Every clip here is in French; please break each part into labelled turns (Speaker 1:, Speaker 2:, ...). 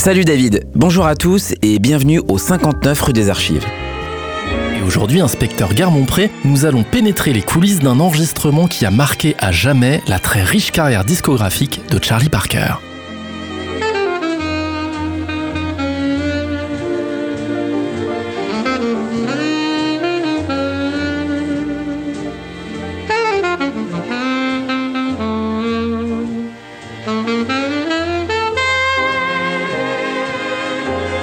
Speaker 1: Salut David, bonjour à tous et bienvenue au 59 rue des Archives.
Speaker 2: Et aujourd'hui, inspecteur Guermont-Pré, nous allons pénétrer les coulisses d'un enregistrement qui a marqué à jamais la très riche carrière discographique de Charlie Parker.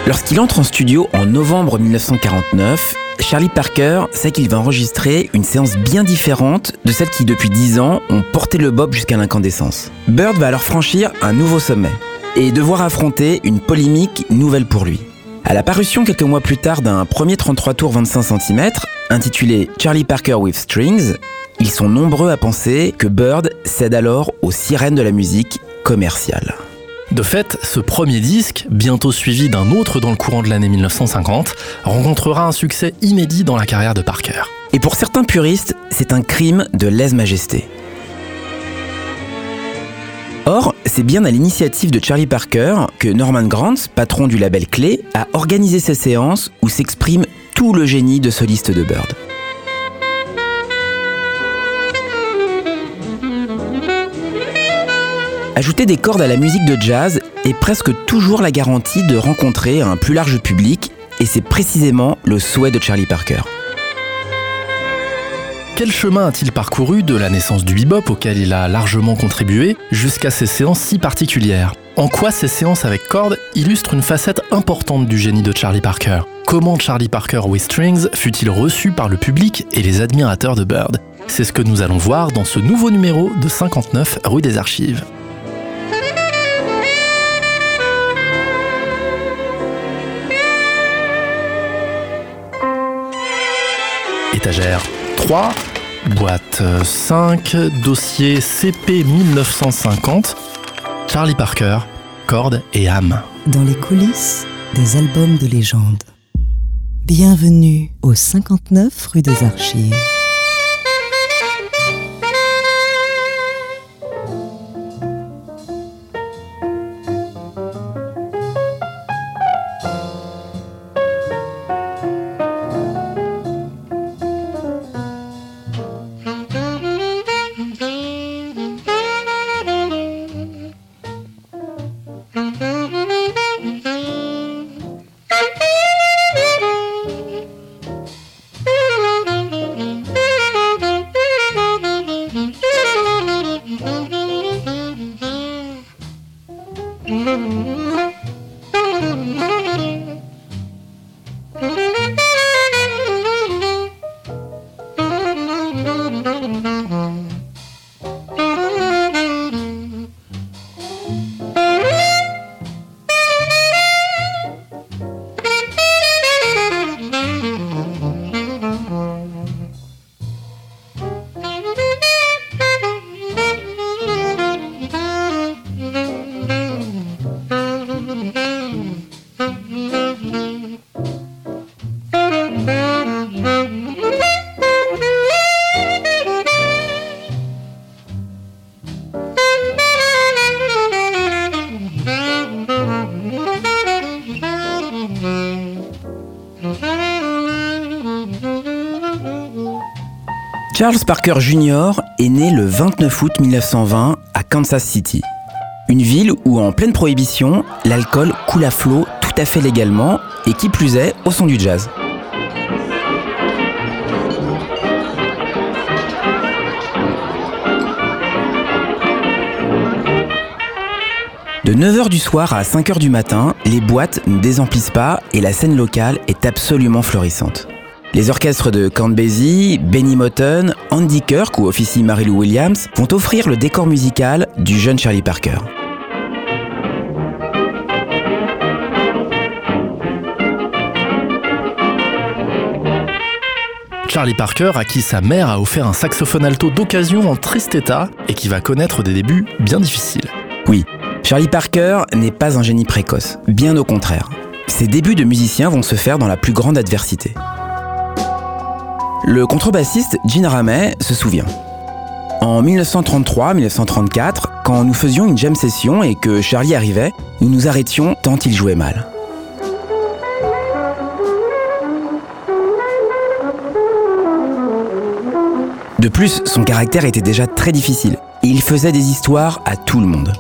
Speaker 1: Lorsqu'il entre en studio en novembre 1949, Charlie Parker sait qu'il va enregistrer une séance bien différente de celle qui depuis 10 ans ont porté le bob jusqu'à l'incandescence. Bird va alors franchir un nouveau sommet et devoir affronter une polémique nouvelle pour lui. À la parution quelques mois plus tard d'un premier 33 tours 25 cm, intitulé Charlie Parker with Strings, ils sont nombreux à penser que Bird cède alors aux sirènes de la musique commerciale.
Speaker 2: De fait, ce premier disque, bientôt suivi d'un autre dans le courant de l'année 1950, rencontrera un succès inédit dans la carrière de Parker.
Speaker 1: Et pour certains puristes, c'est un crime de lèse-majesté. Or, c'est bien à l'initiative de Charlie Parker que Norman Granz, patron du label Clé, a organisé ces séances où s'exprime tout le génie de soliste de Bird. Ajouter des cordes à la musique de jazz est presque toujours la garantie de rencontrer un plus large public, et c'est précisément le souhait de Charlie Parker.
Speaker 2: Quel chemin a-t-il parcouru de la naissance du bebop auquel il a largement contribué jusqu'à ces séances si particulières? En quoi ces séances avec cordes illustrent une facette importante du génie de Charlie Parker? Comment Charlie Parker with Strings fut-il reçu par le public et les admirateurs de Bird? C'est ce que nous allons voir dans ce nouveau numéro de 59 rue des Archives. Étagère 3, boîte 5, dossier CP 1950, Charlie Parker, cordes et âme.
Speaker 3: Dans les coulisses des albums de légende. Bienvenue au 59 rue des Archives.
Speaker 1: Charles Parker Jr. est né le 29 août 1920 à Kansas City. Une ville où, en pleine prohibition, l'alcool coule à flot tout à fait légalement et qui plus est au son du jazz. De 9h du soir à 5h du matin, les boîtes ne désemplissent pas et la scène locale est absolument florissante. Les orchestres de Count Benny Moten, Andy Kirk ou officie Mary-Lou Williams vont offrir le décor musical du jeune Charlie Parker.
Speaker 2: Charlie Parker à qui sa mère a offert un saxophone alto d'occasion en triste état et qui va connaître des débuts bien difficiles.
Speaker 1: Oui, Charlie Parker n'est pas un génie précoce, bien au contraire. Ses débuts de musicien vont se faire dans la plus grande adversité. Le contrebassiste Gene Ramey se souvient. En 1933-1934, quand nous faisions une jam session et que Charlie arrivait, nous nous arrêtions tant il jouait mal. De plus, son caractère était déjà très difficile il faisait des histoires à tout le monde.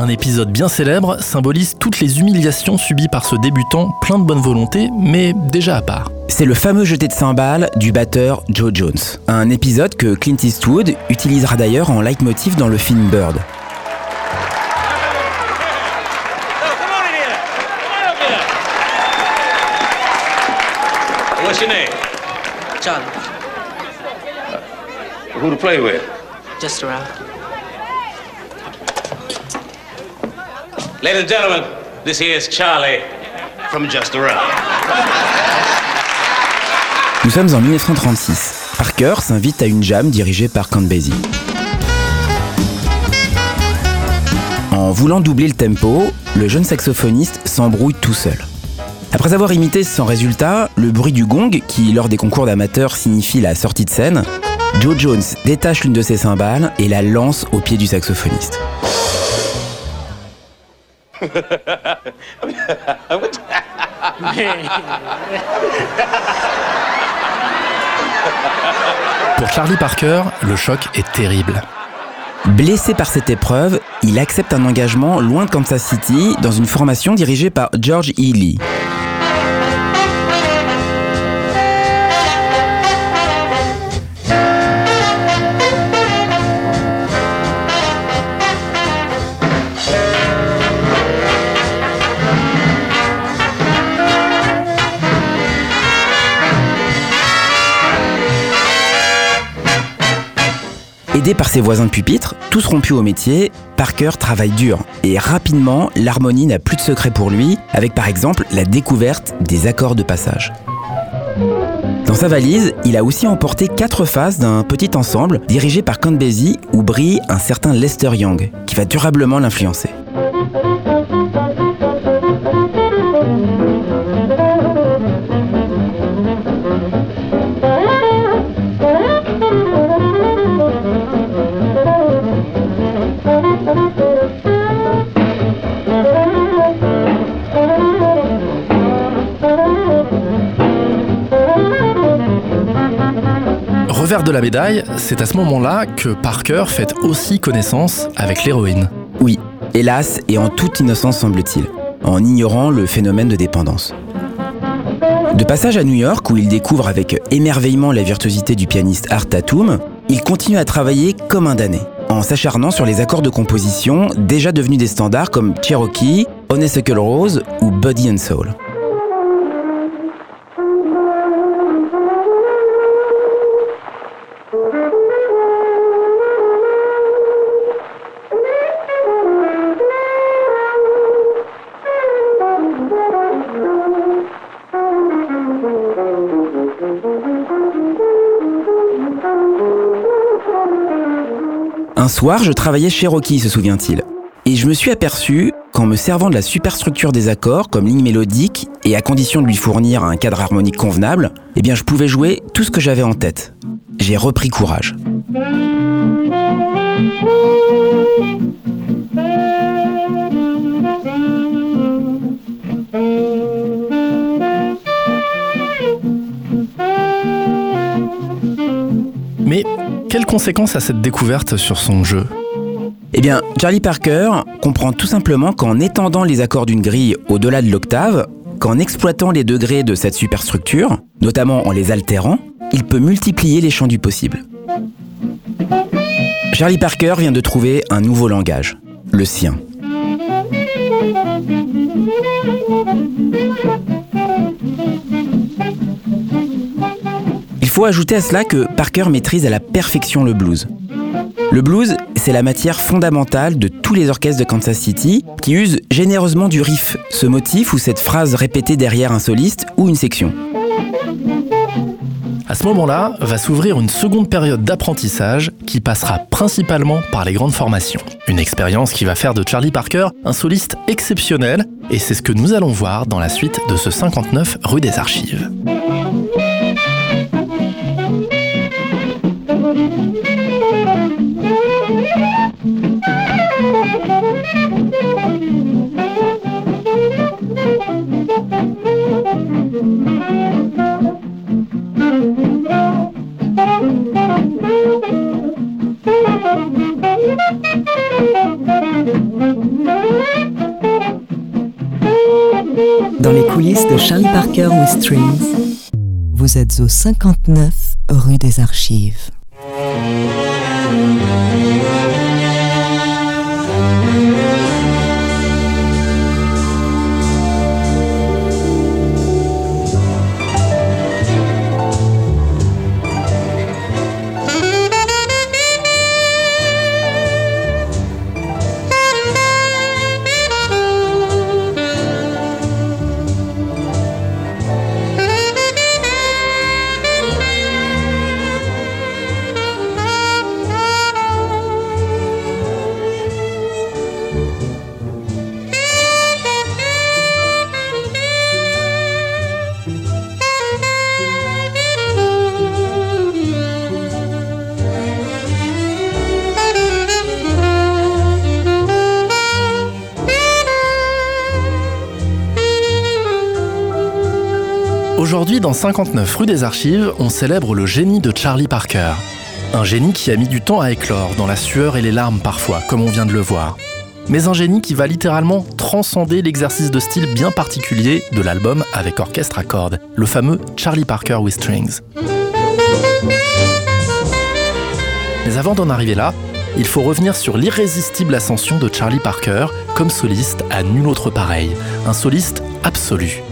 Speaker 2: Un épisode bien célèbre symbolise toutes les humiliations subies par ce débutant plein de bonne volonté, mais déjà à part.
Speaker 1: C'est le fameux jeté de cymbales du batteur Joe Jones. Un épisode que Clint Eastwood utilisera d'ailleurs en leitmotiv dans le film Bird.
Speaker 4: What's your name?
Speaker 5: Charlie,
Speaker 4: Who to play with?
Speaker 5: just around.
Speaker 4: Ladies and gentlemen, this here is Charlie from Just Around.
Speaker 1: Nous sommes en 1936. Parker s'invite à une jam dirigée par Count Basie. En voulant doubler le tempo, le jeune saxophoniste s'embrouille tout seul. Après avoir imité sans résultat le bruit du gong qui, lors des concours d'amateurs, signifie la sortie de scène, Joe Jones détache l'une de ses cymbales et la lance au pied du saxophoniste.
Speaker 2: Pour Charlie Parker, le choc est terrible.
Speaker 1: Blessé par cette épreuve, il accepte un engagement loin de Kansas City dans une formation dirigée par George E. Lee. Par ses voisins de pupitre, tous rompus au métier, Parker travaille dur et rapidement, l'harmonie n'a plus de secret pour lui, avec par exemple la découverte des accords de passage. Dans sa valise, il a aussi emporté quatre faces d'un petit ensemble dirigé par Count Basie où brille un certain Lester Young, qui va durablement l'influencer.
Speaker 2: Revers de la médaille, c'est à ce moment-là que Parker fait aussi connaissance avec l'héroïne.
Speaker 1: Oui, hélas et en toute innocence semble-t-il, en ignorant le phénomène de dépendance. De passage à New York, où il découvre avec émerveillement la virtuosité du pianiste Art Tatum, il continue à travailler comme un damné, en s'acharnant sur les accords de composition déjà devenus des standards comme Cherokee, Honeysuckle Rose ou Body and Soul. Soir, je travaillais chez Rocky, se souvient-il. Et je me suis aperçu qu'en me servant de la superstructure des accords comme ligne mélodique et à condition de lui fournir un cadre harmonique convenable, eh bien je pouvais jouer tout ce que j'avais en tête. J'ai repris courage.
Speaker 2: Quelles conséquences a cette découverte sur son jeu?
Speaker 1: Eh bien, Charlie Parker comprend tout simplement qu'en étendant les accords d'une grille au-delà de l'octave, qu'en exploitant les degrés de cette superstructure, notamment en les altérant, il peut multiplier les champs du possible. Charlie Parker vient de trouver un nouveau langage, le sien. Faut ajouter à cela que Parker maîtrise à la perfection le blues. Le blues, c'est la matière fondamentale de tous les orchestres de Kansas City qui usent généreusement du riff, ce motif ou cette phrase répétée derrière un soliste ou une section.
Speaker 2: À ce moment-là, va s'ouvrir une seconde période d'apprentissage qui passera principalement par les grandes formations. Une expérience qui va faire de Charlie Parker un soliste exceptionnel, et c'est ce que nous allons voir dans la suite de ce 59 rue des Archives.
Speaker 3: Dans les coulisses de Charlie Parker with Strings, vous êtes au 59 rue des Archives.
Speaker 2: Aujourd'hui, dans 59 rue des Archives, on célèbre le génie de Charlie Parker. Un génie qui a mis du temps à éclore, dans la sueur et les larmes parfois, comme on vient de le voir. Mais un génie qui va littéralement transcender l'exercice de style bien particulier de l'album avec orchestre à cordes, le fameux Charlie Parker with Strings. Mais avant d'en arriver là, il faut revenir sur l'irrésistible ascension de Charlie Parker comme soliste à nul autre pareil, un soliste absolu.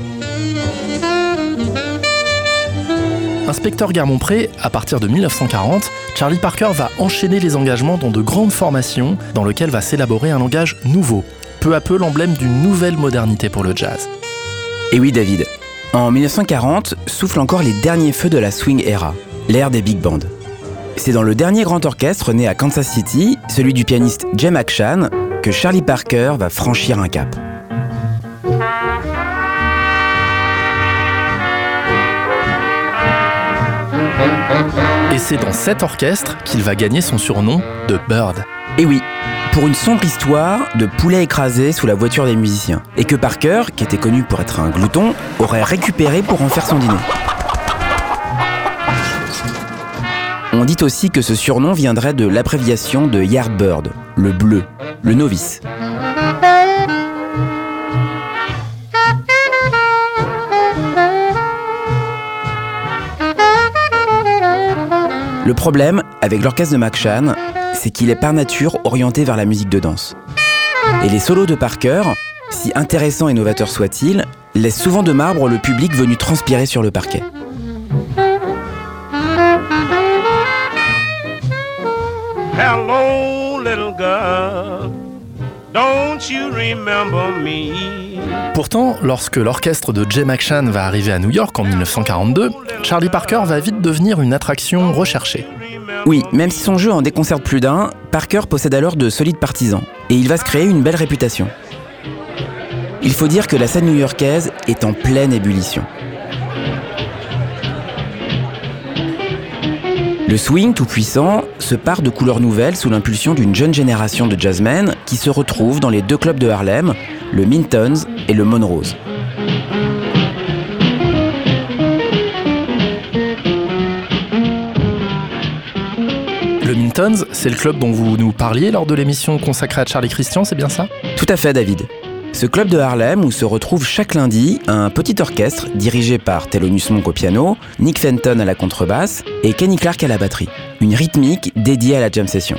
Speaker 2: Inspecteur Garmont-Pré, à partir de 1940, Charlie Parker va enchaîner les engagements dans de grandes formations dans lesquelles va s'élaborer un langage nouveau, peu à peu l'emblème d'une nouvelle modernité pour le jazz.
Speaker 1: Et oui David, en 1940 soufflent encore les derniers feux de la swing era, l'ère des big bands. C'est dans le dernier grand orchestre né à Kansas City, celui du pianiste Jay McShann, que Charlie Parker va franchir un cap.
Speaker 2: Et c'est dans cet orchestre qu'il va gagner son surnom de Bird.
Speaker 1: Et oui, pour une sombre histoire de poulet écrasé sous la voiture des musiciens, et que Parker, qui était connu pour être un glouton, aurait récupéré pour en faire son dîner. On dit aussi que ce surnom viendrait de l'abréviation de Yardbird, le bleu, le novice. Le problème avec l'orchestre de McShann, c'est qu'il est par nature orienté vers la musique de danse. Et les solos de Parker, si intéressants et novateurs soient-ils, laissent souvent de marbre le public venu transpirer sur le parquet.
Speaker 4: Hello, little girl. Don't you remember me?
Speaker 2: Pourtant, lorsque l'orchestre de Jay McShann va arriver à New York en 1942, Charlie Parker va vite devenir une attraction recherchée.
Speaker 1: Oui, même si son jeu en déconcerte plus d'un, Parker possède alors de solides partisans, et il va se créer une belle réputation. Il faut dire que la scène new-yorkaise est en pleine ébullition. Le swing tout-puissant se part de couleurs nouvelles sous l'impulsion d'une jeune génération de jazzmen qui se retrouvent dans les deux clubs de Harlem, le Mintons et le Monrose.
Speaker 2: Le Mintons, c'est le club dont vous nous parliez lors de l'émission consacrée à Charlie Christian, c'est bien ça?
Speaker 1: Tout à fait, David. Ce club de Harlem où se retrouve chaque lundi un petit orchestre dirigé par Thelonious Monk au piano, Nick Fenton à la contrebasse et Kenny Clark à la batterie. Une rythmique dédiée à la jam session.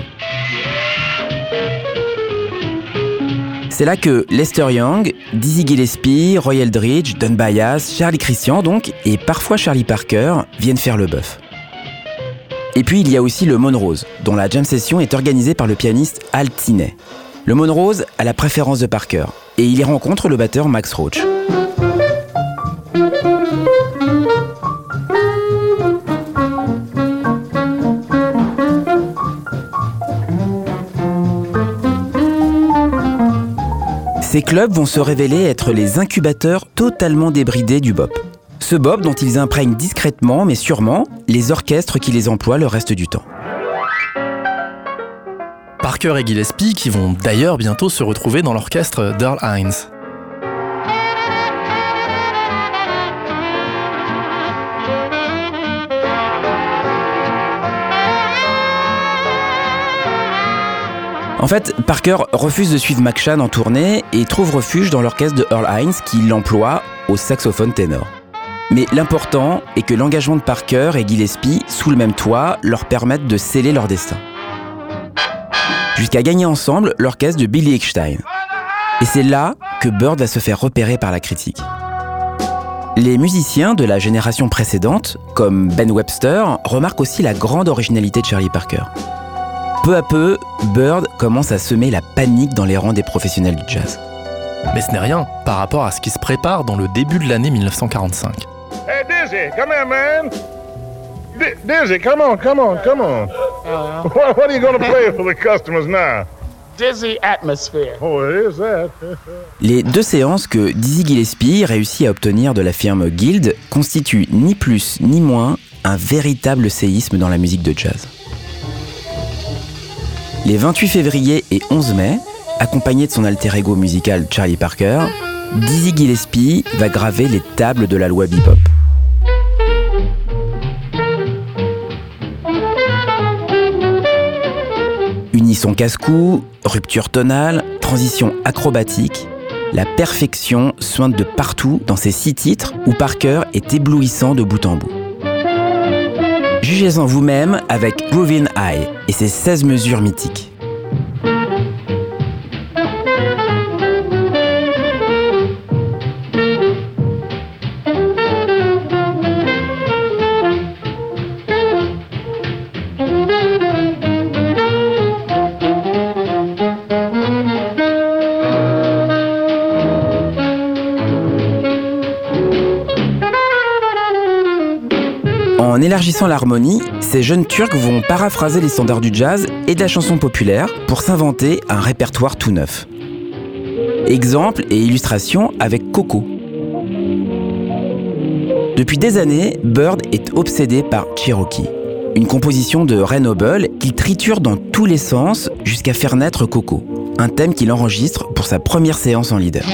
Speaker 1: C'est là que Lester Young, Dizzy Gillespie, Roy Eldridge, Don Byas, Charlie Christian donc, et parfois Charlie Parker viennent faire le bœuf. Et puis il y a aussi le Monrose, dont la jam session est organisée par le pianiste Al Tinney. Le Monrose a la préférence de Parker, et il y rencontre le batteur Max Roach. Ces clubs vont se révéler être les incubateurs totalement débridés du bop. Ce bop dont ils imprègnent discrètement mais sûrement les orchestres qui les emploient le reste du temps.
Speaker 2: Parker et Gillespie qui vont d'ailleurs bientôt se retrouver dans l'orchestre d'Earl Hines.
Speaker 1: En fait, Parker refuse de suivre McShann en tournée et trouve refuge dans l'orchestre de Earl Hines qui l'emploie au saxophone ténor. Mais l'important est que l'engagement de Parker et Gillespie sous le même toit leur permettent de sceller leur destin. Jusqu'à gagner ensemble l'orchestre de Billy Eckstein. Et c'est là que Bird va se faire repérer par la critique. Les musiciens de la génération précédente, comme Ben Webster, remarquent aussi la grande originalité de Charlie Parker. Peu à peu, Bird commence à semer la panique dans les rangs des professionnels du jazz.
Speaker 2: Mais ce n'est rien par rapport à ce qui se prépare dans le début de l'année 1945.
Speaker 6: Hey, Dizzy, come here, man. D- Dizzy, come on, come on, come on. What, what are you going to play for the customers now?
Speaker 7: Dizzy atmosphere.
Speaker 6: Oh, it is that.
Speaker 1: Les deux séances que Dizzy Gillespie réussit à obtenir de la firme Guild constituent ni plus ni moins un véritable séisme dans la musique de jazz. Les 28 février et 11 mai, accompagné de son alter ego musical Charlie Parker, Dizzy Gillespie va graver les tables de la loi bebop. Unisson casse-cou, rupture tonale, transition acrobatique, la perfection sointe de partout dans ces six titres où Parker est éblouissant de bout en bout. Jugez-en vous-même avec Groovin' Eye et ses 16 mesures mythiques. Élargissant l'harmonie, ces jeunes Turcs vont paraphraser les standards du jazz et de la chanson populaire pour s'inventer un répertoire tout neuf. Exemple et illustration avec Coco. Depuis des années, Bird est obsédé par Cherokee, une composition de Ray Noble qu'il triture dans tous les sens jusqu'à faire naître Coco, un thème qu'il enregistre pour sa première séance en leader.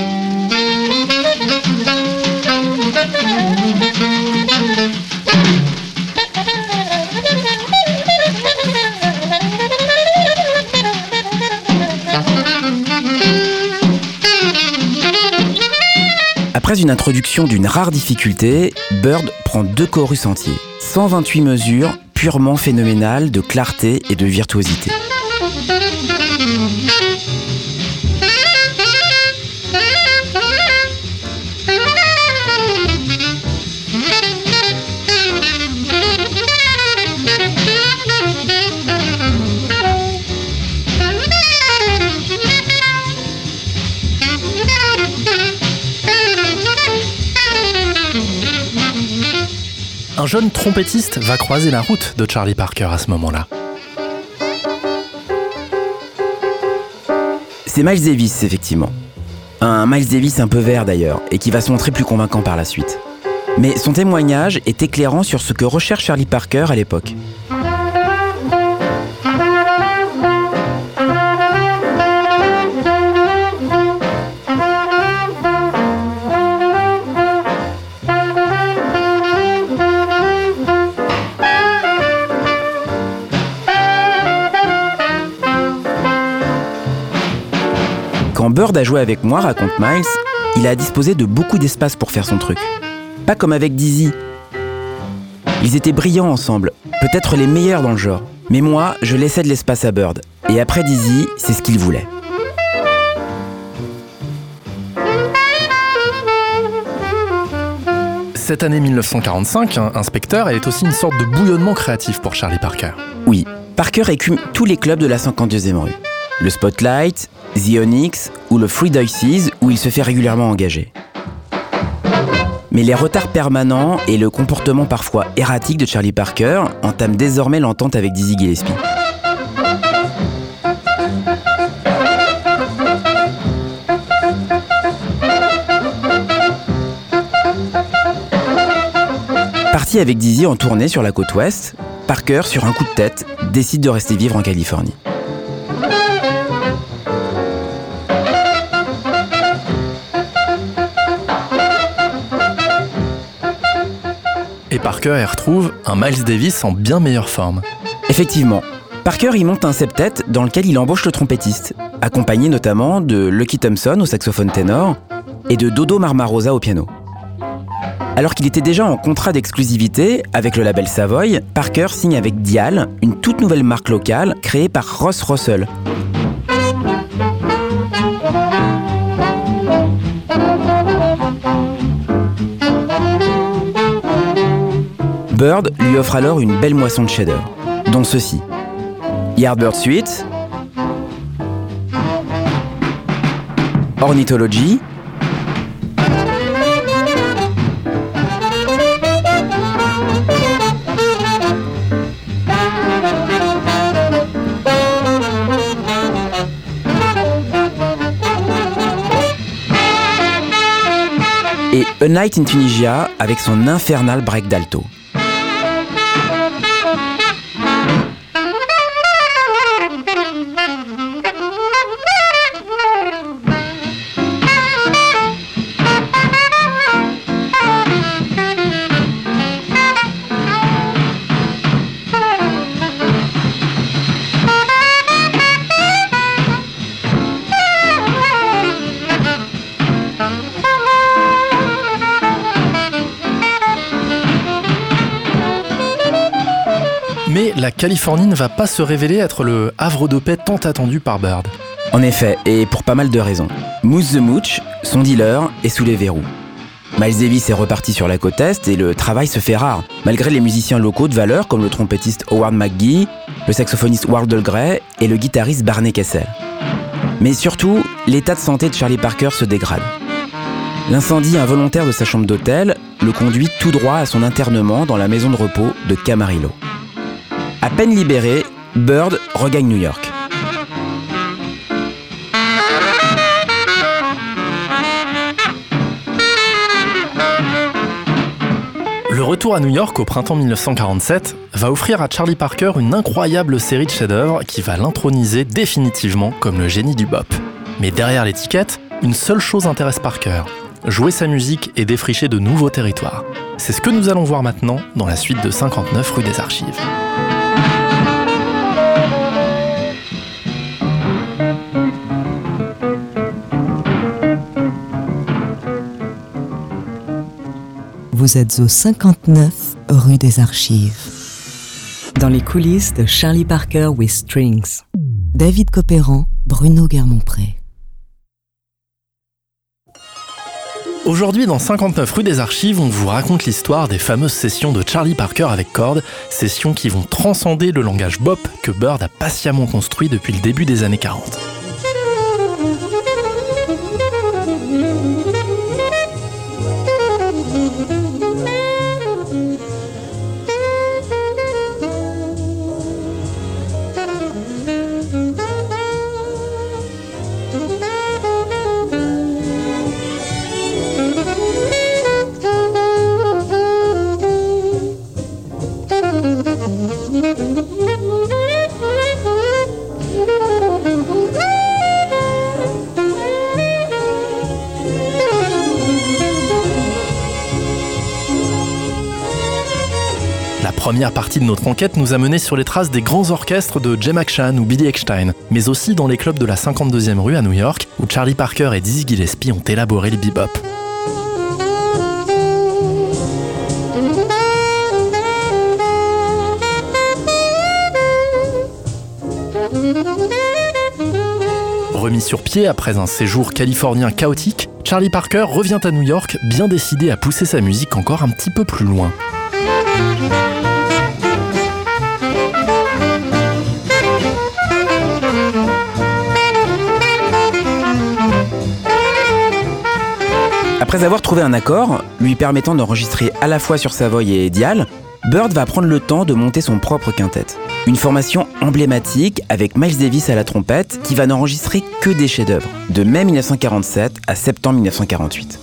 Speaker 1: Après une introduction d'une rare difficulté, Bird prend deux chorus entiers, 128 mesures purement phénoménales de clarté et de virtuosité.
Speaker 2: Trompettiste va croiser la route de Charlie Parker à ce moment-là.
Speaker 1: C'est Miles Davis, effectivement. Un Miles Davis un peu vert d'ailleurs, et qui va se montrer plus convaincant par la suite. Mais son témoignage est éclairant sur ce que recherche Charlie Parker à l'époque. Bird a joué avec moi, raconte Miles, il a disposé de beaucoup d'espace pour faire son truc. Pas comme avec Dizzy. Ils étaient brillants ensemble, peut-être les meilleurs dans le genre. Mais moi, je laissais de l'espace à Bird. Et après Dizzy, c'est ce qu'il voulait.
Speaker 2: Cette année 1945, un inspecteur est aussi une sorte de bouillonnement créatif pour Charlie Parker.
Speaker 1: Oui, Parker écume tous les clubs de la 52e rue le Spotlight, The Onyx ou le Free Dices où il se fait régulièrement engager. Mais les retards permanents et le comportement parfois erratique de Charlie Parker entament désormais l'entente avec Dizzy Gillespie. Parti avec Dizzy en tournée sur la côte ouest, Parker, sur un coup de tête, décide de rester vivre en Californie.
Speaker 2: Parker y retrouve un Miles Davis en bien meilleure forme.
Speaker 1: Effectivement, Parker y monte un septet dans lequel il embauche le trompettiste, accompagné notamment de Lucky Thompson au saxophone ténor et de Dodo Marmarosa au piano. Alors qu'il était déjà en contrat d'exclusivité avec le label Savoy, Parker signe avec Dial, une toute nouvelle marque locale créée par Ross Russell. Bird lui offre alors une belle moisson de chefs-d'œuvre, dont ceux-ci. Yardbird Suite, Ornithology, et A Night in Tunisia avec son infernal break d'alto.
Speaker 2: La Californie ne va pas se révéler être le havre de tant attendu par Bird.
Speaker 1: En effet, et pour pas mal de raisons. Moose the Mooch, son dealer, est sous les verrous. Miles Davis est reparti sur la côte Est et le travail se fait rare, malgré les musiciens locaux de valeur comme le trompettiste Howard McGee, le saxophoniste Wardle Gray et le guitariste Barney Kessel. Mais surtout, l'état de santé de Charlie Parker se dégrade. L'incendie involontaire de sa chambre d'hôtel le conduit tout droit à son internement dans la maison de repos de Camarillo. À peine libéré, Bird regagne New York.
Speaker 2: Le retour à New York au printemps 1947 va offrir à Charlie Parker une incroyable série de chefs-d'œuvre qui va l'introniser définitivement comme le génie du bop. Mais derrière l'étiquette, une seule chose intéresse Parker jouer sa musique et défricher de nouveaux territoires. C'est ce que nous allons voir maintenant dans la suite de 59 rue des Archives.
Speaker 3: Vous êtes au 59 rue des Archives. Dans les coulisses de Charlie Parker with Strings. David Copéran, Bruno Guermont-Pré.
Speaker 2: Aujourd'hui, dans 59 rue des Archives, on vous raconte l'histoire des fameuses sessions de Charlie Parker avec cordes, sessions qui vont transcender le langage bop que Bird a patiemment construit depuis le début des années 40. Première partie de notre enquête nous a mené sur les traces des grands orchestres de Jim Action ou Billy Eckstein, mais aussi dans les clubs de la 52e rue à New York, où Charlie Parker et Dizzy Gillespie ont élaboré le bebop. Remis sur pied après un séjour californien chaotique, Charlie Parker revient à New York bien décidé à pousser sa musique encore un petit peu plus loin.
Speaker 1: Après avoir trouvé un accord, lui permettant d'enregistrer à la fois sur Savoy et Dial, Bird va prendre le temps de monter son propre quintet. Une formation emblématique avec Miles Davis à la trompette qui va n'enregistrer que des chefs-d'œuvre, de mai 1947 à septembre 1948.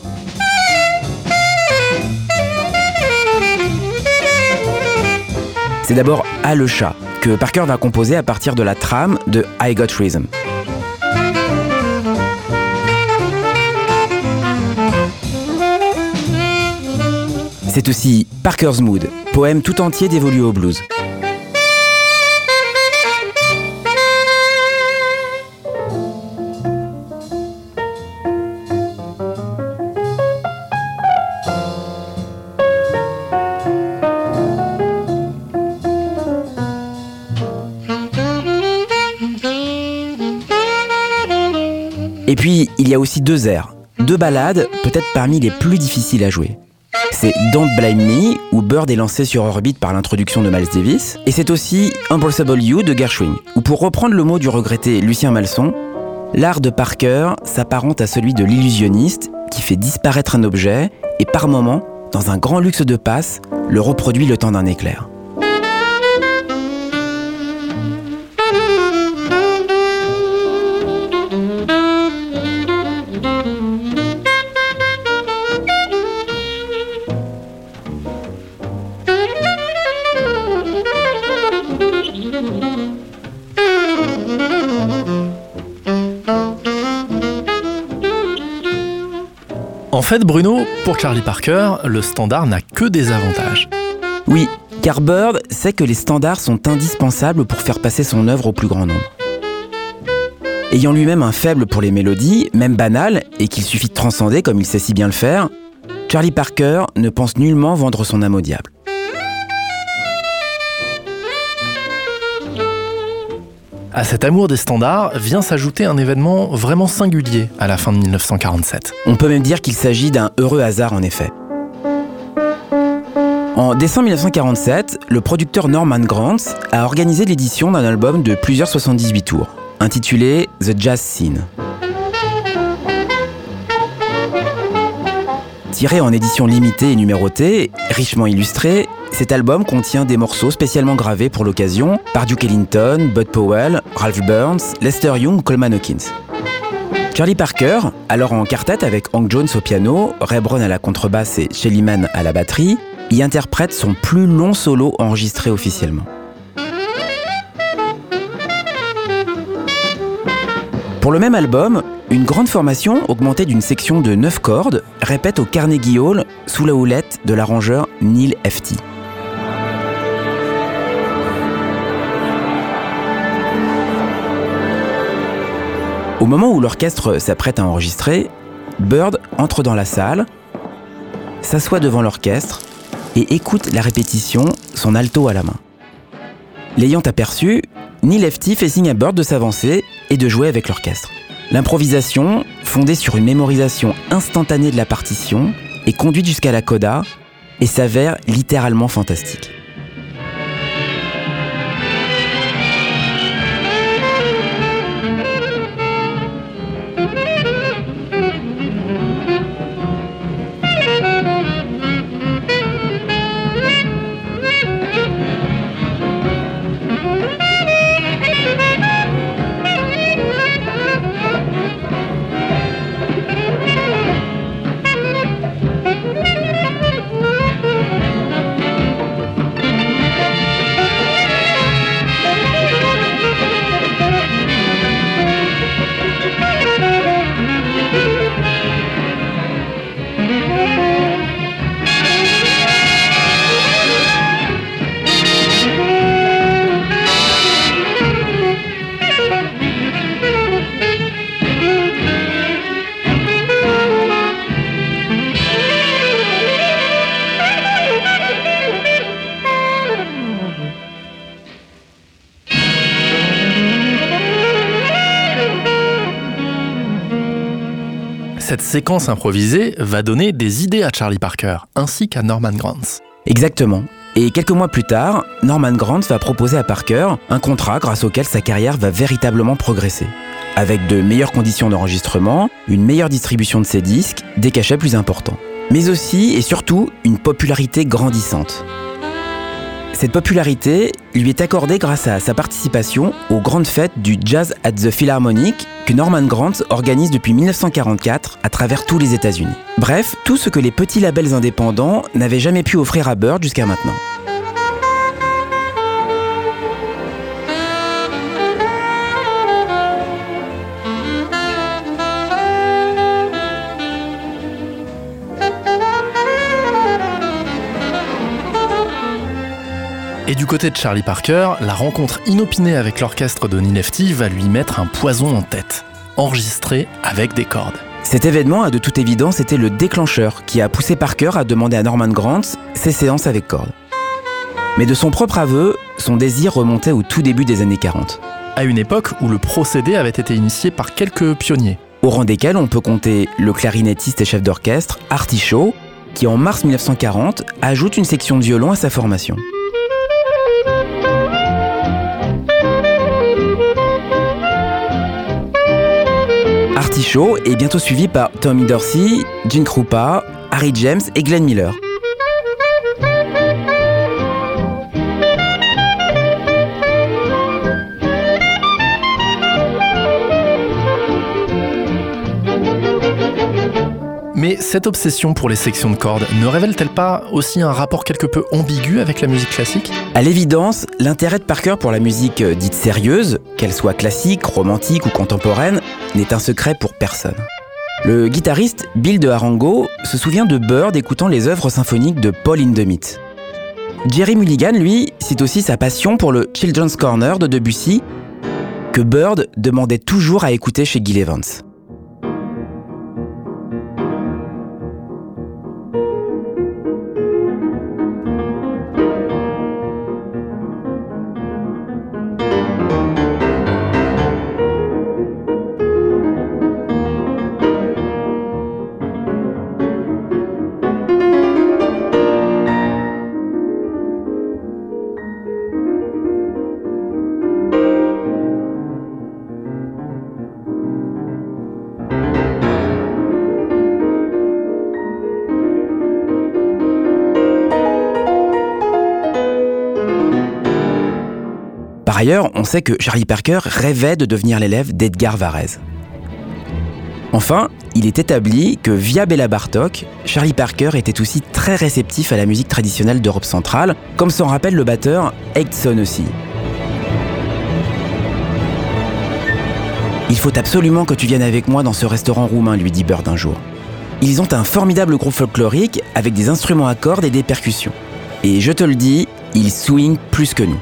Speaker 1: C'est d'abord À le chat, que Parker va composer à partir de la trame de I Got Rhythm. C'est aussi Parker's Mood, poème tout entier dévolu au blues. Et puis, il y a aussi deux airs, deux ballades, peut-être parmi les plus difficiles à jouer. C'est Don't Blame Me, où Bird est lancé sur orbite par l'introduction de Miles Davis, et c'est aussi Unbreakable You de Gershwin, où pour reprendre le mot du regretté Lucien Malson, l'art de Parker s'apparente à celui de l'illusionniste qui fait disparaître un objet et par moments, dans un grand luxe de passe, le reproduit le temps d'un éclair.
Speaker 2: Fait, Bruno, pour Charlie Parker, le standard n'a que des avantages.
Speaker 1: Oui, car Bird sait que les standards sont indispensables pour faire passer son œuvre au plus grand nombre. Ayant lui-même un faible pour les mélodies, même banales, et qu'il suffit de transcender comme il sait si bien le faire, Charlie Parker ne pense nullement vendre son âme au diable.
Speaker 2: À cet amour des standards vient s'ajouter un événement vraiment singulier à la fin de 1947.
Speaker 1: On peut même dire qu'il s'agit d'un heureux hasard en effet. En décembre 1947, le producteur Norman Granz a organisé l'édition d'un album de plusieurs 78 tours, intitulé The Jazz Scene. Tiré en édition limitée et numérotée, richement illustré, cet album contient des morceaux spécialement gravés pour l'occasion par Duke Ellington, Bud Powell, Ralph Burns, Lester Young, Coleman Hawkins. Charlie Parker, alors en quartet avec Hank Jones au piano, Ray Brown à la contrebasse et Shelly Manne à la batterie, y interprète son plus long solo enregistré officiellement. Pour le même album, une grande formation augmentée d'une section de 9 cordes répète au Carnegie Hall sous la houlette de l'arrangeur Neil Hefti. Au moment où l'orchestre s'apprête à enregistrer, Bird entre dans la salle, s'assoit devant l'orchestre et écoute la répétition, son alto à la main. L'ayant aperçu, Neil Lefty fait signe à Bird de s'avancer et de jouer avec l'orchestre. L'improvisation, fondée sur une mémorisation instantanée de la partition, est conduite jusqu'à la coda et s'avère littéralement fantastique.
Speaker 2: Séquence improvisée va donner des idées à Charlie Parker, ainsi qu'à Norman Granz.
Speaker 1: Exactement. Et quelques mois plus tard, Norman Granz va proposer à Parker un contrat grâce auquel sa carrière va véritablement progresser. Avec de meilleures conditions d'enregistrement, une meilleure distribution de ses disques, des cachets plus importants. Mais aussi et surtout une popularité grandissante. Cette popularité lui est accordée grâce à sa participation aux grandes fêtes du Jazz at the Philharmonic que Norman Granz organise depuis 1944 à travers tous les États-Unis. Bref, tout ce que les petits labels indépendants n'avaient jamais pu offrir à Bird jusqu'à maintenant.
Speaker 2: Et du côté de Charlie Parker, la rencontre inopinée avec l'orchestre de Lefty va lui mettre un poison en tête, enregistré avec des cordes.
Speaker 1: Cet événement a de toute évidence été le déclencheur qui a poussé Parker à demander à Norman Grant ses séances avec cordes. Mais de son propre aveu, son désir remontait au tout début des années 40.
Speaker 2: À une époque où le procédé avait été initié par quelques pionniers.
Speaker 1: Au rang desquels on peut compter le clarinettiste et chef d'orchestre Artie Shaw, qui en mars 1940 ajoute une section de violon à sa formation. Shaw est bientôt suivi par Tommy Dorsey, Gene Krupa, Harry James et Glenn Miller.
Speaker 2: Mais cette obsession pour les sections de cordes ne révèle-t-elle pas aussi un rapport quelque peu ambigu avec la musique classique?
Speaker 1: À l'évidence, l'intérêt de Parker pour la musique euh, dite sérieuse, qu'elle soit classique, romantique ou contemporaine, n'est un secret pour personne. Le guitariste Bill de Harango se souvient de Bird écoutant les œuvres symphoniques de Paul Hindemith. Jerry Mulligan, lui, cite aussi sa passion pour le Children's Corner de Debussy, que Bird demandait toujours à écouter chez Gil Evans. Ailleurs, on sait que Charlie Parker rêvait de devenir l'élève d'Edgar Varese. Enfin, il est établi que via Bella Bartok, Charlie Parker était aussi très réceptif à la musique traditionnelle d'Europe centrale, comme s'en rappelle le batteur Egson aussi. Il faut absolument que tu viennes avec moi dans ce restaurant roumain, lui dit Bird un jour. Ils ont un formidable groupe folklorique avec des instruments à cordes et des percussions. Et je te le dis, ils swing plus que nous.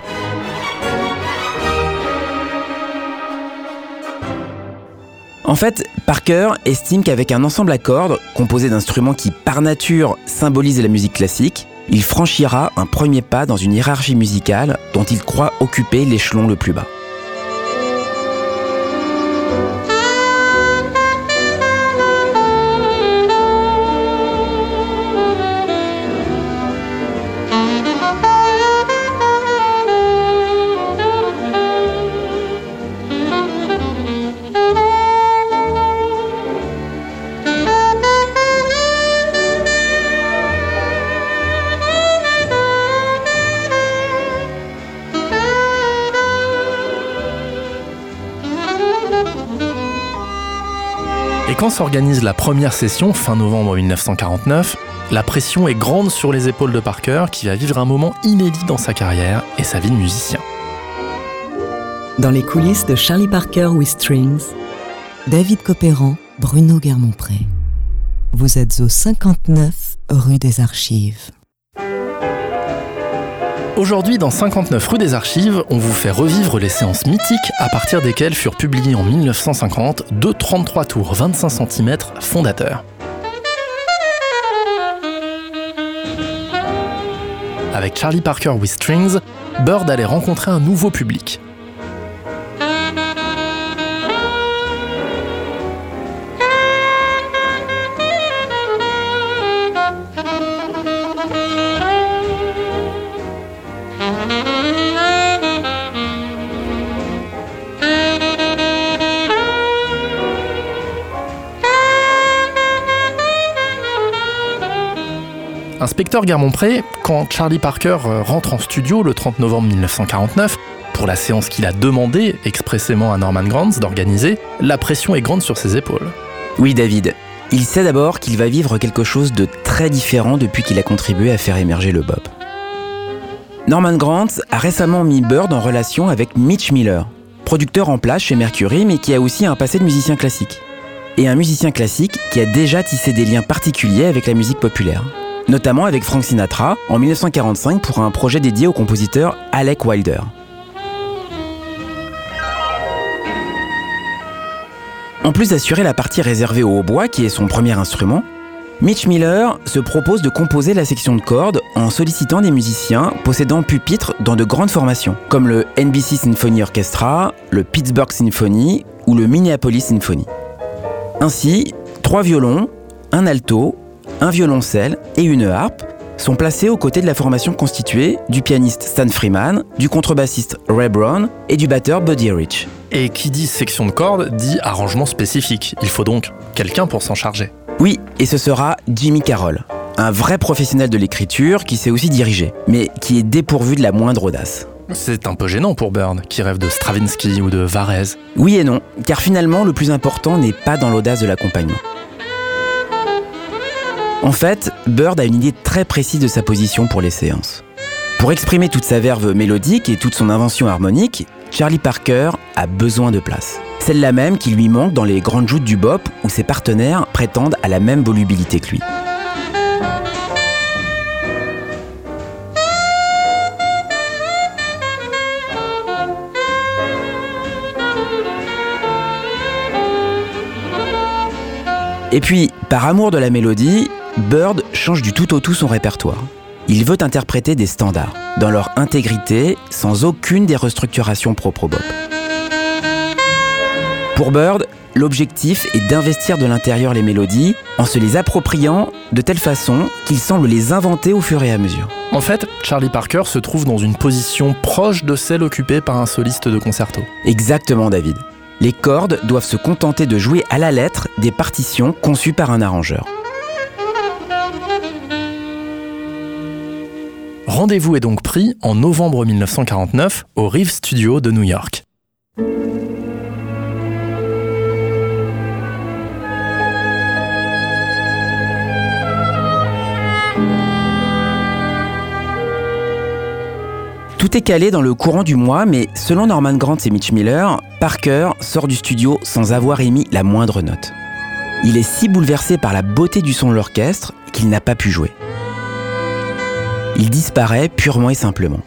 Speaker 1: En fait, Parker estime qu'avec un ensemble à cordes, composé d'instruments qui par nature symbolisent la musique classique, il franchira un premier pas dans une hiérarchie musicale dont il croit occuper l'échelon le plus bas.
Speaker 2: Quand s'organise la première session, fin novembre 1949, la pression est grande sur les épaules de Parker qui va vivre un moment inédit dans sa carrière et sa vie de musicien.
Speaker 3: Dans les coulisses de Charlie Parker with Strings, David Copéran, Bruno Guermont-Pré. Vous êtes au 59 rue des Archives.
Speaker 2: Aujourd'hui, dans 59 rue des Archives, on vous fait revivre les séances mythiques à partir desquelles furent publiés en 1950 deux 33 tours 25 cm fondateurs. Avec Charlie Parker with Strings, Bird allait rencontrer un nouveau public. Inspecteur Guermont-Pré, quand Charlie Parker euh, rentre en studio le 30 novembre 1949, pour la séance qu'il a demandé expressément à Norman Granz d'organiser, la pression est grande sur ses épaules.
Speaker 1: Oui David, il sait d'abord qu'il va vivre quelque chose de très différent depuis qu'il a contribué à faire émerger le bop. Norman Granz a récemment mis Bird en relation avec Mitch Miller, producteur en place chez Mercury mais qui a aussi un passé de musicien classique. Et un musicien classique qui a déjà tissé des liens particuliers avec la musique populaire. Notamment avec Frank Sinatra en 1945 pour un projet dédié au compositeur Alec Wilder. En plus d'assurer la partie réservée au hautbois, qui est son premier instrument, Mitch Miller se propose de composer la section de cordes en sollicitant des musiciens possédant pupitres dans de grandes formations, comme le NBC Symphony Orchestra, le Pittsburgh Symphony ou le Minneapolis Symphony. Ainsi, trois violons, un alto, un violoncelle et une harpe sont placés aux côtés de la formation constituée du pianiste Stan Freeman, du contrebassiste Ray Brown et du batteur Buddy Rich.
Speaker 2: Et qui dit section de cordes dit arrangement spécifique. Il faut donc quelqu'un pour s'en charger.
Speaker 1: Oui, et ce sera Jimmy Carroll, un vrai professionnel de l'écriture qui sait aussi diriger, mais qui est dépourvu de la moindre audace.
Speaker 2: C'est un peu gênant pour Byrne, qui rêve de Stravinsky ou de Varese.
Speaker 1: Oui et non, car finalement le plus important n'est pas dans l'audace de l'accompagnement. En fait, Bird a une idée très précise de sa position pour les séances. Pour exprimer toute sa verve mélodique et toute son invention harmonique, Charlie Parker a besoin de place. Celle-là même qui lui manque dans les grandes joutes du bop où ses partenaires prétendent à la même volubilité que lui. Et puis, par amour de la mélodie, Bird change du tout au tout son répertoire. Il veut interpréter des standards, dans leur intégrité, sans aucune des restructurations propres au bop. Pour Bird, l'objectif est d'investir de l'intérieur les mélodies en se les appropriant de telle façon qu'il semble les inventer au fur et à mesure.
Speaker 2: En fait, Charlie Parker se trouve dans une position proche de celle occupée par un soliste de concerto.
Speaker 1: Exactement, David. Les cordes doivent se contenter de jouer à la lettre des partitions conçues par un arrangeur.
Speaker 2: Rendez-vous est donc pris en novembre 1949 au Rive Studio de New York.
Speaker 1: Tout est calé dans le courant du mois, mais selon Norman Grant et Mitch Miller, Parker sort du studio sans avoir émis la moindre note. Il est si bouleversé par la beauté du son de l'orchestre qu'il n'a pas pu jouer. Il disparaît purement et simplement.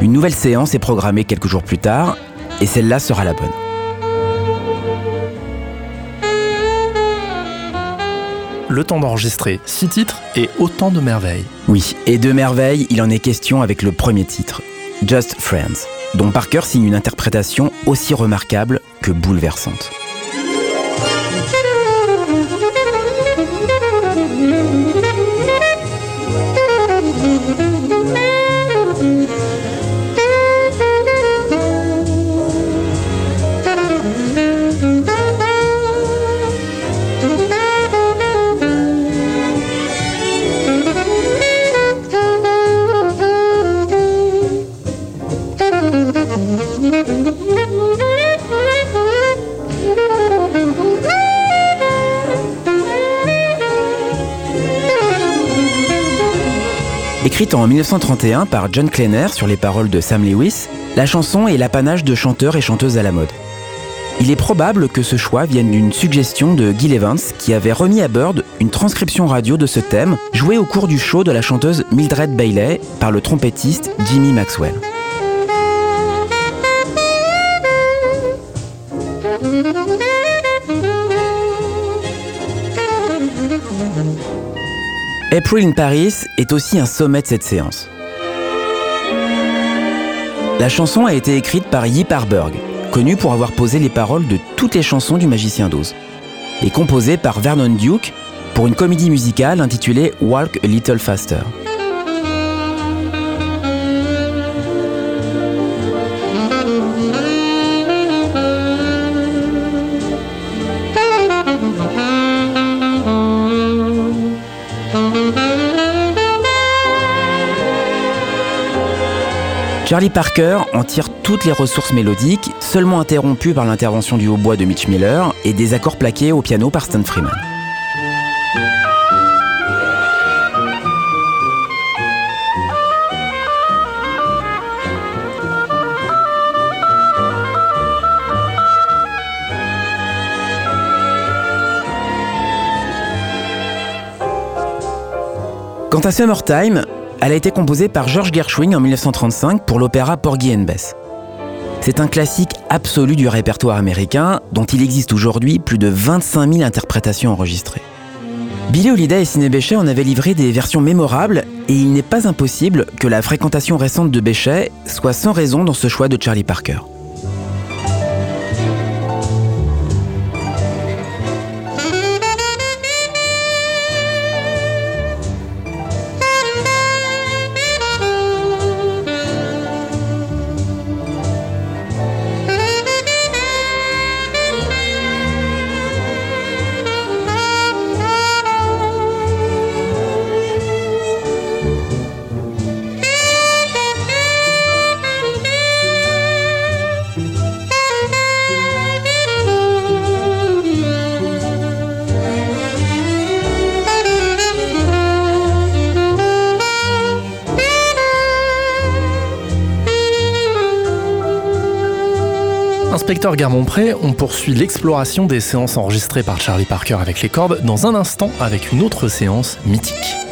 Speaker 1: Une nouvelle séance est programmée quelques jours plus tard, et celle-là sera la bonne.
Speaker 2: Le temps d'enregistrer six titres et autant de merveilles.
Speaker 1: Oui, et de merveilles, il en est question avec le premier titre, Just Friends, dont Parker signe une interprétation aussi remarquable que bouleversante. Écrite en 1931 par John Kleiner sur les paroles de Sam Lewis, la chanson est l'apanage de chanteurs et chanteuses à la mode. Il est probable que ce choix vienne d'une suggestion de Gil Evans qui avait remis à Bird une transcription radio de ce thème joué au cours du show de la chanteuse Mildred Bailey par le trompettiste Jimmy Maxwell. April in Paris est aussi un sommet de cette séance. La chanson a été écrite par Yip Harburg, connu pour avoir posé les paroles de toutes les chansons du Magicien d'Oz, et composée par Vernon Duke pour une comédie musicale intitulée Walk a Little Faster. Charlie Parker en tire toutes les ressources mélodiques, seulement interrompues par l'intervention du hautbois de Mitch Miller et des accords plaqués au piano par Stan Freeman. Quant à Summertime, elle a été composée par George Gershwin en 1935 pour l'opéra Porgy and Bess. C'est un classique absolu du répertoire américain dont il existe aujourd'hui plus de 25 000 interprétations enregistrées. Billy Holiday et Sidney Bechet en avaient livré des versions mémorables et il n'est pas impossible que la fréquentation récente de Bechet soit sans raison dans ce choix de Charlie Parker.
Speaker 2: Garmont-Pré, on poursuit l'exploration des séances enregistrées par Charlie Parker avec les cordes dans un instant avec une autre séance mythique.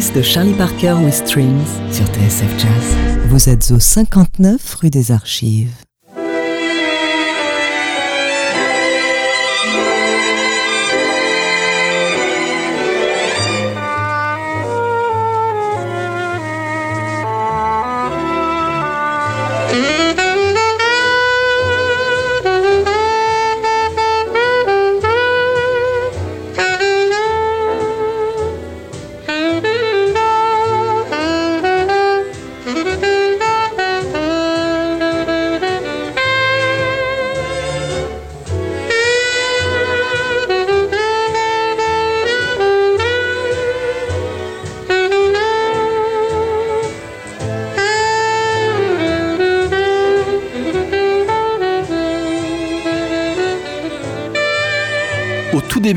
Speaker 3: De Charlie Parker with Strings sur TSF Jazz. Vous êtes au 59 rue des Archives.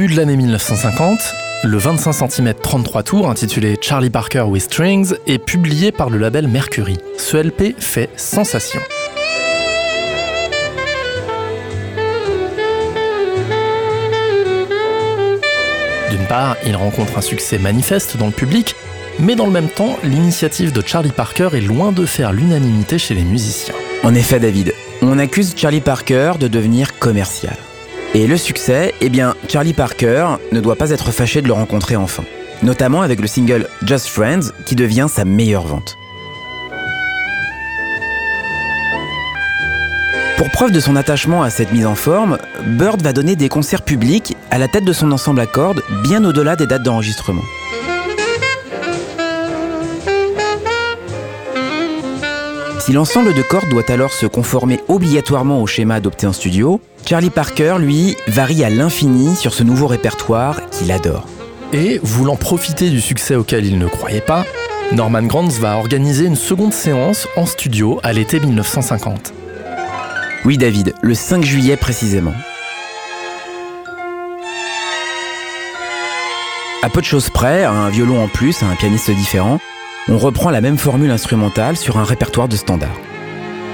Speaker 2: De l'année 1950, le 25 cm 33 tours intitulé Charlie Parker with Strings est publié par le label Mercury. Ce LP fait sensation. D'une part, il rencontre un succès manifeste dans le public, mais dans le même temps, l'initiative de Charlie Parker est loin de faire l'unanimité chez les musiciens.
Speaker 1: En effet, David, on accuse Charlie Parker de devenir commercial. Et le succès, eh bien, Charlie Parker ne doit pas être fâché de le rencontrer enfin. Notamment avec le single Just Friends qui devient sa meilleure vente. Pour preuve de son attachement à cette mise en forme, Bird va donner des concerts publics à la tête de son ensemble à cordes bien au-delà des dates d'enregistrement. Si l'ensemble de cordes doit alors se conformer obligatoirement au schéma adopté en studio, Charlie Parker, lui, varie à l'infini sur ce nouveau répertoire qu'il adore.
Speaker 2: Et, voulant profiter du succès auquel il ne croyait pas, Norman Granz va organiser une seconde séance en studio à l'été 1950.
Speaker 1: Oui David, le 5 juillet précisément. À peu de choses près, un violon en plus, un pianiste différent, on reprend la même formule instrumentale sur un répertoire de standards.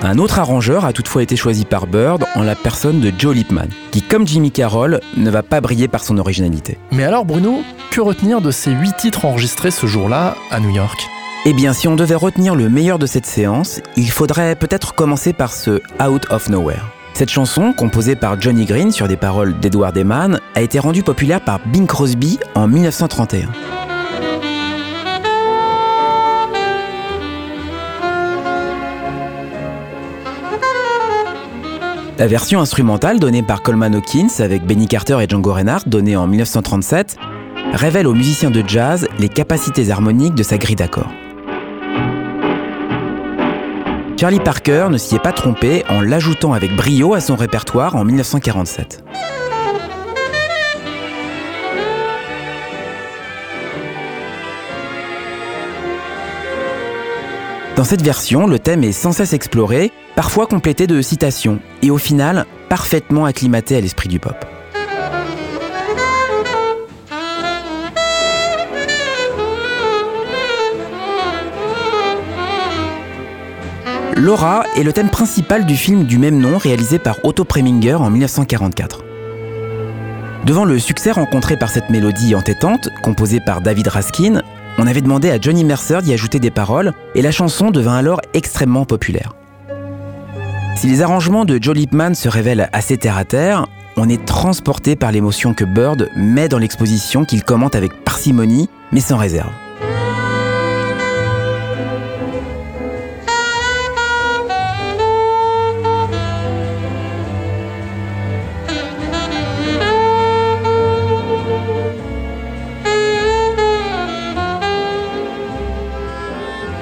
Speaker 1: Un autre arrangeur a toutefois été choisi par Bird en la personne de Joe Lipman, qui, comme Jimmy Carroll, ne va pas briller par son originalité.
Speaker 2: Mais alors Bruno, que retenir de ces huit titres enregistrés ce jour-là à New York?
Speaker 1: Eh bien, si on devait retenir le meilleur de cette séance, il faudrait peut-être commencer par ce Out of Nowhere. Cette chanson, composée par Johnny Green sur des paroles d'Edward Eman, a été rendue populaire par Bing Crosby en 1931. La version instrumentale donnée par Coleman Hawkins avec Benny Carter et Django Reinhardt, donnée en 1937, révèle aux musiciens de jazz les capacités harmoniques de sa grille d'accords. Charlie Parker ne s'y est pas trompé en l'ajoutant avec brio à son répertoire en 1947. Dans cette version, le thème est sans cesse exploré, parfois complété de citations, et au final, parfaitement acclimaté à l'esprit du pop. Laura est le thème principal du film du même nom réalisé par Otto Preminger en 1944. Devant le succès rencontré par cette mélodie entêtante, composée par David Raskin, on avait demandé à Johnny Mercer d'y ajouter des paroles et la chanson devint alors extrêmement populaire. Si les arrangements de Joe Lipman se révèlent assez terre à terre, on est transporté par l'émotion que Bird met dans l'exposition qu'il commente avec parcimonie mais sans réserve.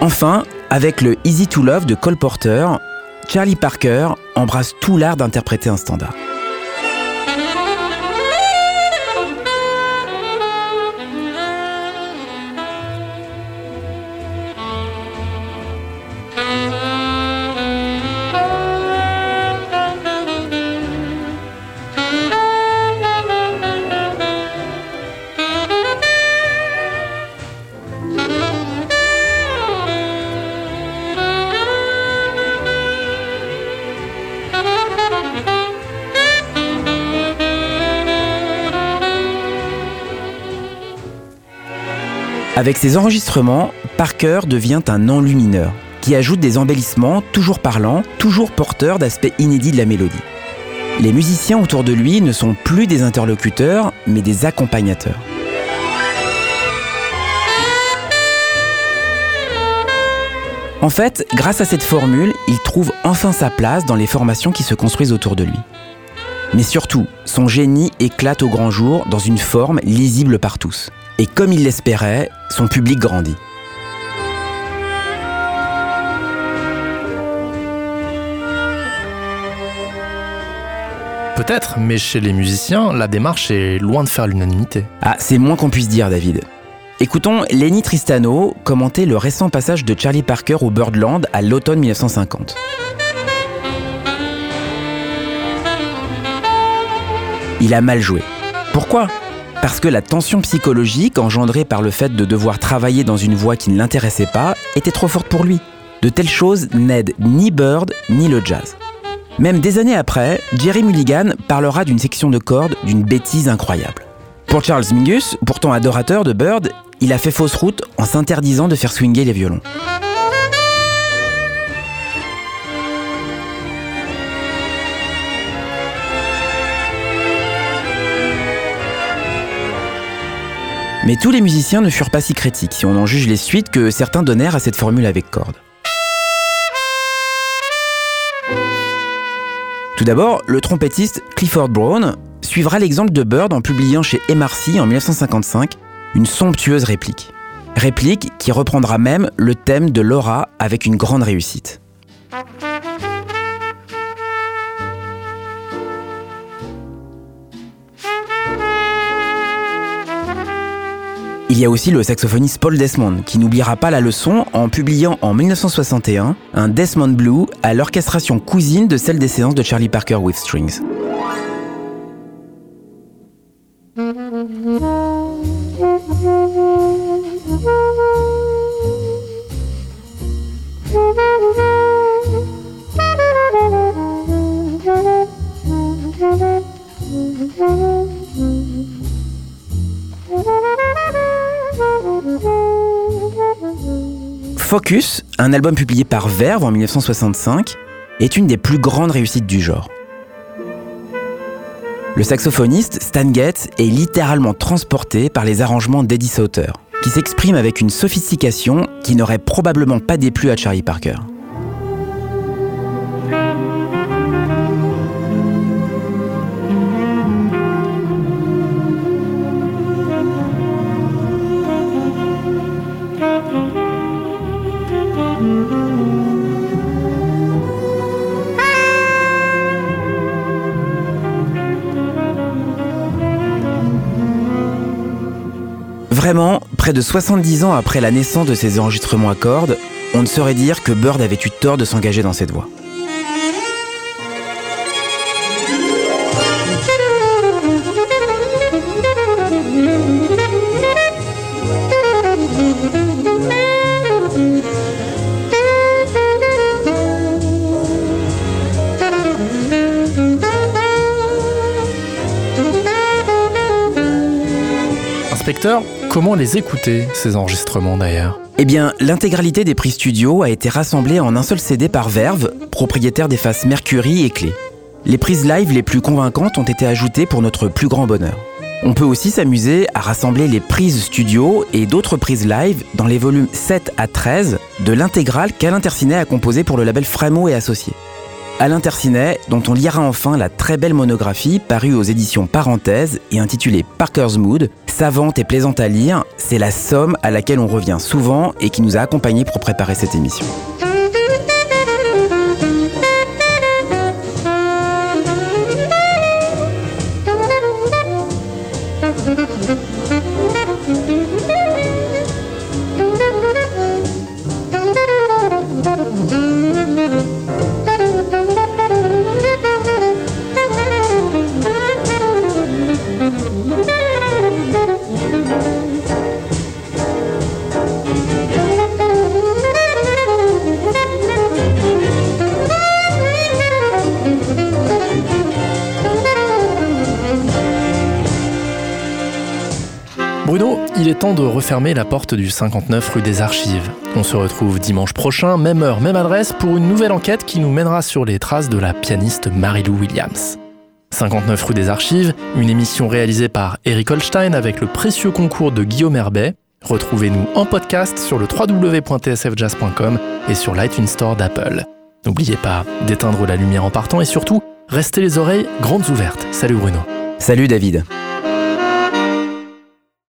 Speaker 1: Enfin, avec le Easy to Love de Cole Porter, Charlie Parker embrasse tout l'art d'interpréter un standard. Avec ses enregistrements, Parker devient un enlumineur qui ajoute des embellissements toujours parlants, toujours porteurs d'aspects inédits de la mélodie. Les musiciens autour de lui ne sont plus des interlocuteurs, mais des accompagnateurs. En fait, grâce à cette formule, il trouve enfin sa place dans les formations qui se construisent autour de lui. Mais surtout, son génie éclate au grand jour dans une forme lisible par tous. Et comme il l'espérait, son public grandit.
Speaker 2: Peut-être, mais chez les musiciens, la démarche est loin de faire l'unanimité.
Speaker 1: Ah, c'est moins qu'on puisse dire, David. Écoutons Lenny Tristano commenter le récent passage de Charlie Parker au Birdland à l'automne 1950. Il a mal joué. Pourquoi? Parce que la tension psychologique engendrée par le fait de devoir travailler dans une voie qui ne l'intéressait pas était trop forte pour lui. De telles choses n'aident ni Bird ni le jazz. Même des années après, Jerry Mulligan parlera d'une section de cordes d'une bêtise incroyable. Pour Charles Mingus, pourtant adorateur de Bird, il a fait fausse route en s'interdisant de faire swinger les violons. Mais tous les musiciens ne furent pas si critiques si on en juge les suites que certains donnèrent à cette formule avec cordes. Tout d'abord, le trompettiste Clifford Brown suivra l'exemple de Bird en publiant chez MRC en 1955 une somptueuse réplique. Réplique qui reprendra même le thème de Laura avec une grande réussite. Il y a aussi le saxophoniste Paul Desmond, qui n'oubliera pas la leçon en publiant en 1961 un Desmond Blue à l'orchestration cousine de celle des séances de Charlie Parker with Strings. Un album publié par Verve en 1965, est une des plus grandes réussites du genre. Le saxophoniste Stan Getz est littéralement transporté par les arrangements d'Eddie Sauter, qui s'exprime avec une sophistication qui n'aurait probablement pas déplu à Charlie Parker. Près de 70 ans après la naissance de ces enregistrements à cordes, on ne saurait dire que Bird avait eu tort de s'engager dans cette voie.
Speaker 2: Comment les écouter, ces enregistrements d'ailleurs?
Speaker 1: Eh bien, l'intégralité des prix studio a été rassemblée en un seul CD par Verve, propriétaire des faces Mercury et Clé. Les prises live les plus convaincantes ont été ajoutées pour notre plus grand bonheur. On peut aussi s'amuser à rassembler les prises studio et d'autres prises live dans les volumes 7 à 13 de l'intégrale qu'Alain Tercinet a composé pour le label Frémo et Associés. Alain Tercinet, dont on lira enfin la très belle monographie parue aux éditions Parenthèses et intitulée Parker's Mood, savante et plaisante à lire, c'est la somme à laquelle on revient souvent et qui nous a accompagnés pour préparer cette émission.
Speaker 2: Temps de refermer la porte du 59 rue des Archives. On se retrouve dimanche prochain, même heure, même adresse, pour une nouvelle enquête qui nous mènera sur les traces de la pianiste Marilou Williams. 59 rue des Archives, une émission réalisée par Eric Holstein avec le précieux concours de Guillaume Herbet. Retrouvez-nous en podcast sur le www.tsfjazz.com et sur l'iTunes Store d'Apple. N'oubliez pas d'éteindre la lumière en partant et surtout, restez les oreilles grandes ouvertes. Salut Bruno.
Speaker 1: Salut David.